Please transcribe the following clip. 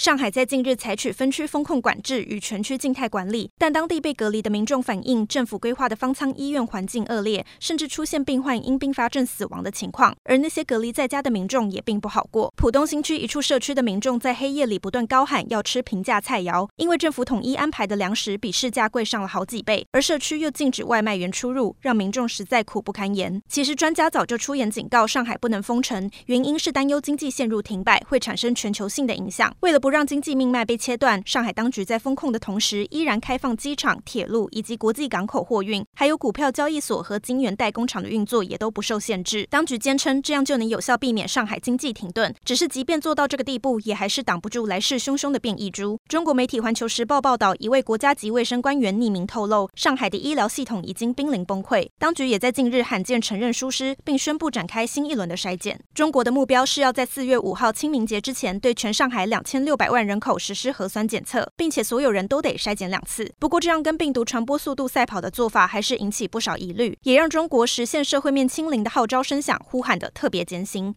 上海在近日采取分区封控管制与全区静态管理，但当地被隔离的民众反映，政府规划的方舱医院环境恶劣，甚至出现病患因并发症死亡的情况。而那些隔离在家的民众也并不好过。浦东新区一处社区的民众在黑夜里不断高喊要吃平价菜肴，因为政府统一安排的粮食比市价贵上了好几倍，而社区又禁止外卖员出入，让民众实在苦不堪言。其实专家早就出言警告，上海不能封城，原因是担忧经济陷入停摆会产生全球性的影响。为了不让经济命脉被切断，上海当局在封控的同时，依然开放机场、铁路以及国际港口货运，还有股票交易所和晶圆代工厂的运作也都不受限制。当局坚称这样就能有效避免上海经济停顿，只是即便做到这个地步，也还是挡不住来势汹汹的变异株。中国媒体《环球时报》报道，一位国家级卫生官员匿名透露，上海的医疗系统已经濒临崩溃。当局也在近日罕见承认疏失，并宣布展开新一轮的筛检。中国的目标是要在四月五号清明节之前，对全上海两千六六百万人口实施核酸检测，并且所有人都得筛检两次。不过，这样跟病毒传播速度赛跑的做法，还是引起不少疑虑，也让中国实现社会面清零的号召声响呼喊得特别艰辛。